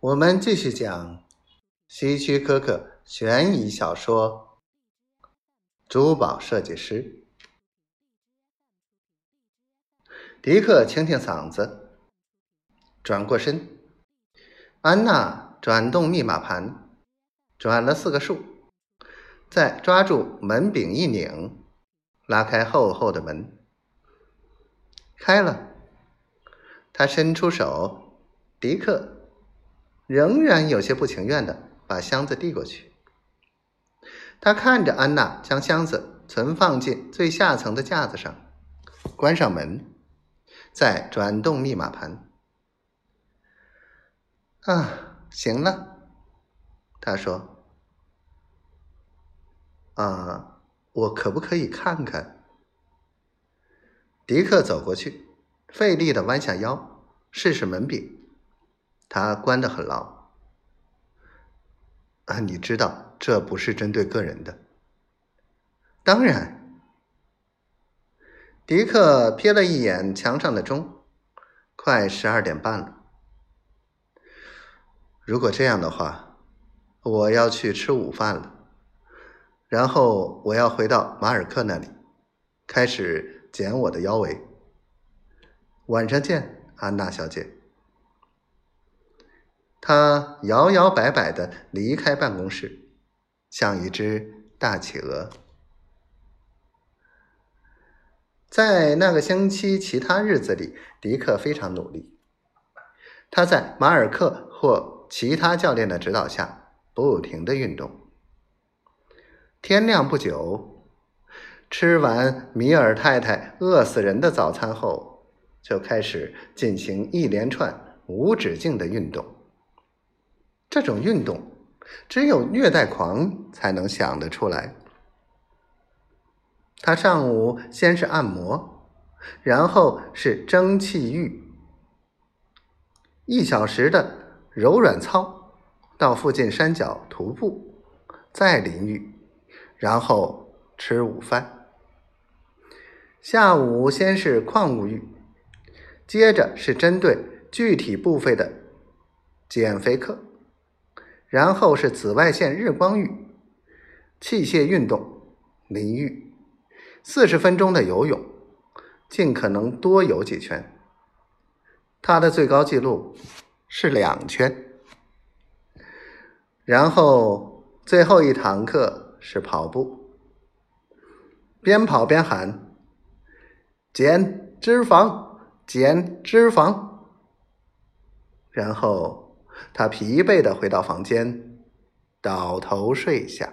我们继续讲希区柯克悬疑小说《珠宝设计师》。迪克清清嗓子，转过身。安娜转动密码盘，转了四个数，再抓住门柄一拧，拉开厚厚的门，开了。他伸出手，迪克。仍然有些不情愿的把箱子递过去。他看着安娜将箱子存放进最下层的架子上，关上门，再转动密码盘。啊，行了，他说。啊，我可不可以看看？迪克走过去，费力的弯下腰，试试门柄。他关得很牢啊！你知道这不是针对个人的。当然。迪克瞥了一眼墙上的钟，快十二点半了。如果这样的话，我要去吃午饭了，然后我要回到马尔克那里，开始剪我的腰围。晚上见，安娜小姐。他摇摇摆摆的离开办公室，像一只大企鹅。在那个星期其他日子里，迪克非常努力。他在马尔克或其他教练的指导下，不停的运动。天亮不久，吃完米尔太太饿死人的早餐后，就开始进行一连串无止境的运动。这种运动，只有虐待狂才能想得出来。他上午先是按摩，然后是蒸汽浴，一小时的柔软操，到附近山脚徒步，再淋浴，然后吃午饭。下午先是矿物浴，接着是针对具体部位的减肥课。然后是紫外线日光浴、器械运动、淋浴，四十分钟的游泳，尽可能多游几圈。他的最高记录是两圈。然后最后一堂课是跑步，边跑边喊：“减脂肪，减脂肪。”然后。他疲惫的回到房间，倒头睡下。